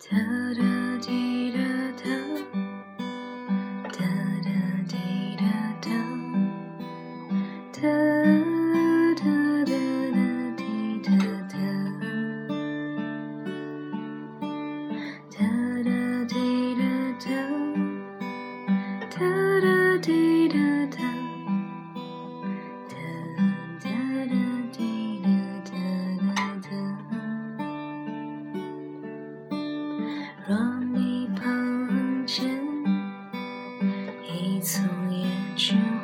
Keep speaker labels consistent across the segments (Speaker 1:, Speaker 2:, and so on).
Speaker 1: 哒哒滴哒哒哒哒滴哒哒哒哒哒哒滴哒哒哒哒哒哒滴哒你从也知。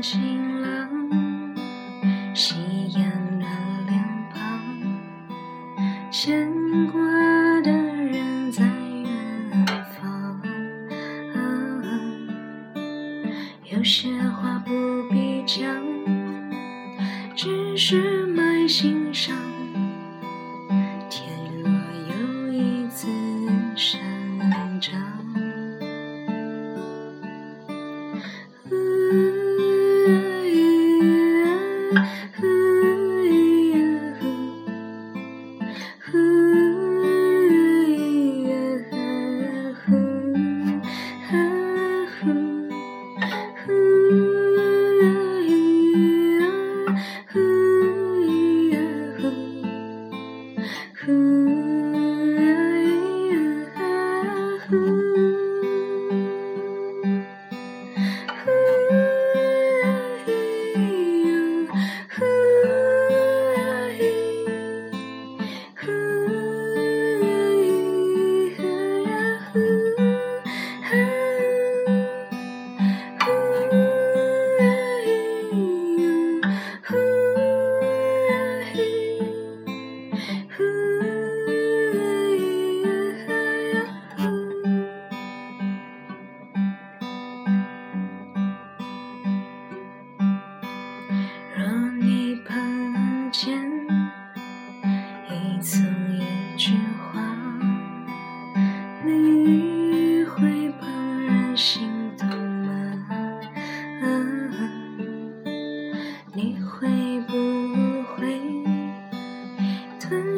Speaker 1: 晴朗。夕阳的脸庞牵挂的人在远方。啊有些话不必讲只是埋心上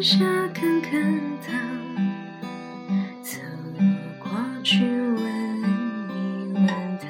Speaker 1: 下看看他走过去问一问他